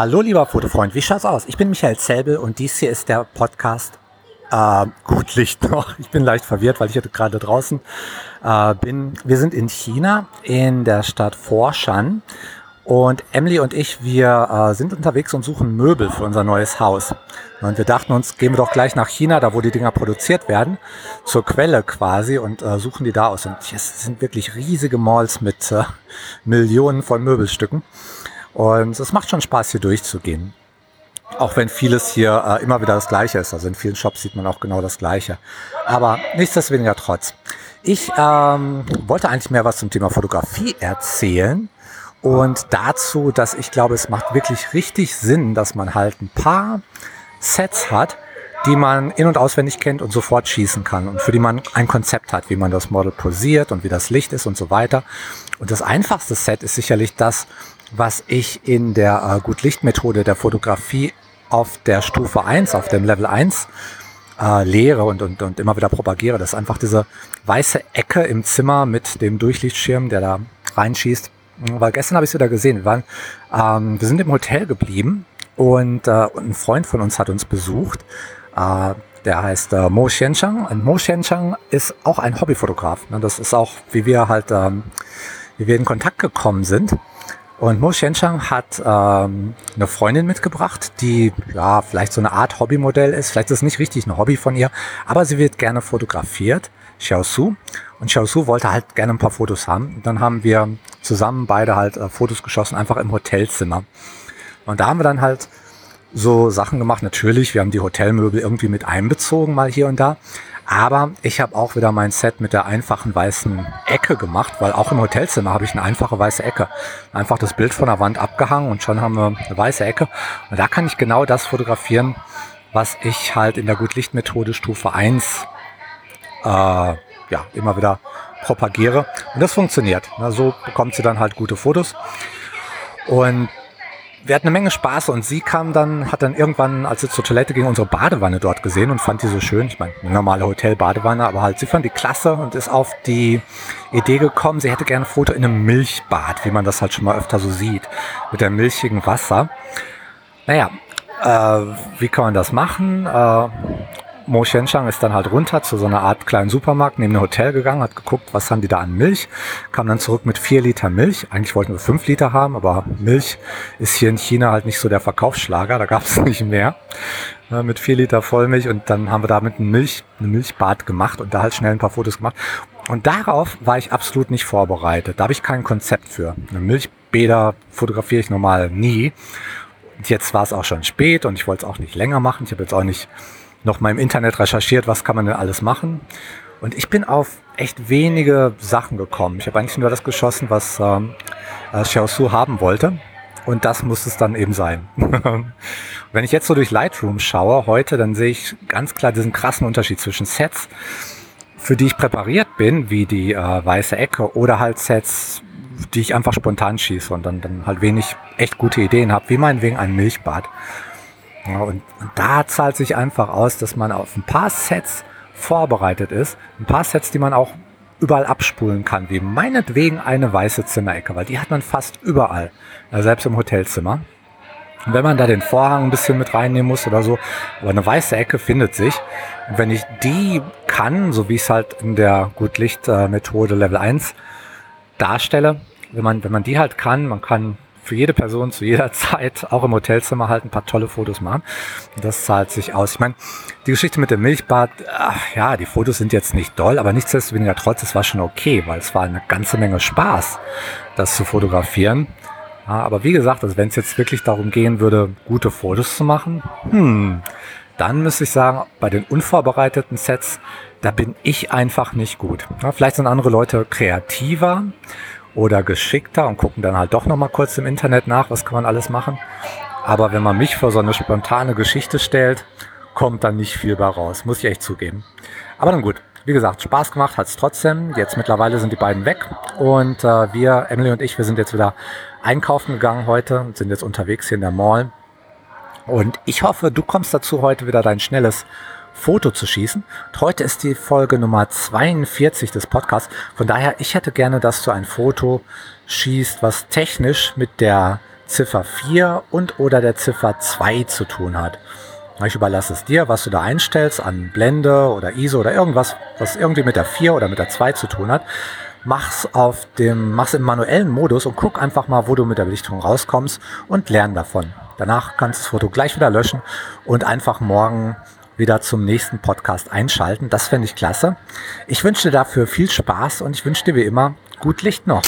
Hallo lieber Fotofreund, wie schaut's aus? Ich bin Michael Zelbel und dies hier ist der Podcast äh, Gut Licht noch. Ich bin leicht verwirrt, weil ich gerade draußen äh, bin. Wir sind in China, in der Stadt Forshan. Und Emily und ich, wir äh, sind unterwegs und suchen Möbel für unser neues Haus. Und wir dachten uns, gehen wir doch gleich nach China, da wo die Dinger produziert werden, zur Quelle quasi und äh, suchen die da aus. Und es sind wirklich riesige Malls mit äh, Millionen von Möbelstücken. Und es macht schon Spaß, hier durchzugehen. Auch wenn vieles hier äh, immer wieder das Gleiche ist. Also in vielen Shops sieht man auch genau das Gleiche. Aber nichtsdestoweniger trotz. Ich ähm, wollte eigentlich mehr was zum Thema Fotografie erzählen. Und dazu, dass ich glaube, es macht wirklich richtig Sinn, dass man halt ein paar Sets hat, die man in- und auswendig kennt und sofort schießen kann und für die man ein Konzept hat, wie man das Model posiert und wie das Licht ist und so weiter. Und das einfachste Set ist sicherlich das, was ich in der äh, Gutlichtmethode der Fotografie auf der Stufe 1, auf dem Level 1 äh, lehre und, und, und immer wieder propagiere. Das ist einfach diese weiße Ecke im Zimmer mit dem Durchlichtschirm, der da reinschießt. Weil gestern habe ich es wieder gesehen. Wir, waren, ähm, wir sind im Hotel geblieben und, äh, ein Freund von uns hat uns besucht. Äh, der heißt äh, Mo Xianchang. Und Mo Xianchang ist auch ein Hobbyfotograf. Ne? Das ist auch, wie wir halt, ähm, wie wir in Kontakt gekommen sind. Und Mo Shenchang hat ähm, eine Freundin mitgebracht, die ja vielleicht so eine Art Hobbymodell ist. Vielleicht ist es nicht richtig ein Hobby von ihr, aber sie wird gerne fotografiert. Xiao Su. Und Xiao Su wollte halt gerne ein paar Fotos haben. Und dann haben wir zusammen beide halt äh, Fotos geschossen, einfach im Hotelzimmer. Und da haben wir dann halt so Sachen gemacht. Natürlich, wir haben die Hotelmöbel irgendwie mit einbezogen, mal hier und da. Aber ich habe auch wieder mein Set mit der einfachen weißen Ecke gemacht, weil auch im Hotelzimmer habe ich eine einfache weiße Ecke. Einfach das Bild von der Wand abgehangen und schon haben wir eine weiße Ecke. Und da kann ich genau das fotografieren, was ich halt in der Gutlichtmethode Stufe 1 äh, ja, immer wieder propagiere. Und das funktioniert. Na, so bekommt sie dann halt gute Fotos. Und wir hatten eine Menge Spaß und sie kam dann, hat dann irgendwann, als sie zur Toilette ging, unsere Badewanne dort gesehen und fand die so schön. Ich meine, eine normale Hotel-Badewanne, aber halt, sie fand die klasse und ist auf die Idee gekommen, sie hätte gerne ein Foto in einem Milchbad, wie man das halt schon mal öfter so sieht, mit dem milchigen Wasser. Naja, äh, wie kann man das machen? Äh, Mo Shenchang ist dann halt runter zu so einer Art kleinen Supermarkt neben dem Hotel gegangen, hat geguckt, was haben die da an Milch, kam dann zurück mit vier Liter Milch. Eigentlich wollten wir fünf Liter haben, aber Milch ist hier in China halt nicht so der Verkaufsschlager, da gab es nicht mehr. Mit vier Liter Vollmilch und dann haben wir damit ein Milch, eine Milchbad gemacht und da halt schnell ein paar Fotos gemacht. Und darauf war ich absolut nicht vorbereitet. Da habe ich kein Konzept für. Eine Milchbäder fotografiere ich normal nie. Und jetzt war es auch schon spät und ich wollte es auch nicht länger machen. Ich habe jetzt auch nicht noch mal im Internet recherchiert, was kann man denn alles machen. Und ich bin auf echt wenige Sachen gekommen. Ich habe eigentlich nur das geschossen, was ähm, äh, Xiaosu haben wollte. Und das muss es dann eben sein. Wenn ich jetzt so durch Lightroom schaue heute, dann sehe ich ganz klar diesen krassen Unterschied zwischen Sets, für die ich präpariert bin, wie die äh, weiße Ecke, oder halt Sets, die ich einfach spontan schieße und dann, dann halt wenig echt gute Ideen habe, wie meinetwegen ein Milchbad. Und, da zahlt sich einfach aus, dass man auf ein paar Sets vorbereitet ist. Ein paar Sets, die man auch überall abspulen kann, wie meinetwegen eine weiße Zimmerecke, weil die hat man fast überall, ja, selbst im Hotelzimmer. Und wenn man da den Vorhang ein bisschen mit reinnehmen muss oder so, aber eine weiße Ecke findet sich. Und wenn ich die kann, so wie ich es halt in der Gutlicht-Methode Level 1 darstelle, wenn man, wenn man die halt kann, man kann für jede Person zu jeder Zeit, auch im Hotelzimmer, halt ein paar tolle Fotos machen. Das zahlt sich aus. Ich meine, die Geschichte mit dem Milchbad, ach, ja, die Fotos sind jetzt nicht doll, aber nichtsdestoweniger trotz, es war schon okay, weil es war eine ganze Menge Spaß, das zu fotografieren. Ja, aber wie gesagt, also wenn es jetzt wirklich darum gehen würde, gute Fotos zu machen, hm, dann müsste ich sagen, bei den unvorbereiteten Sets, da bin ich einfach nicht gut. Ja, vielleicht sind andere Leute kreativer oder geschickter und gucken dann halt doch nochmal kurz im Internet nach, was kann man alles machen. Aber wenn man mich vor so eine spontane Geschichte stellt, kommt dann nicht viel bei raus, muss ich echt zugeben. Aber dann gut, wie gesagt, Spaß gemacht hat es trotzdem. Jetzt mittlerweile sind die beiden weg und äh, wir, Emily und ich, wir sind jetzt wieder einkaufen gegangen heute und sind jetzt unterwegs hier in der Mall. Und ich hoffe, du kommst dazu, heute wieder dein schnelles Foto zu schießen. Und heute ist die Folge Nummer 42 des Podcasts. Von daher, ich hätte gerne, dass du ein Foto schießt, was technisch mit der Ziffer 4 und oder der Ziffer 2 zu tun hat. Ich überlasse es dir, was du da einstellst an Blende oder ISO oder irgendwas, was irgendwie mit der 4 oder mit der 2 zu tun hat. Mach's auf dem, mach's im manuellen Modus und guck einfach mal, wo du mit der Belichtung rauskommst und lern davon. Danach kannst du das Foto gleich wieder löschen und einfach morgen wieder zum nächsten Podcast einschalten. Das fände ich klasse. Ich wünsche dir dafür viel Spaß und ich wünsche dir wie immer gut Licht noch.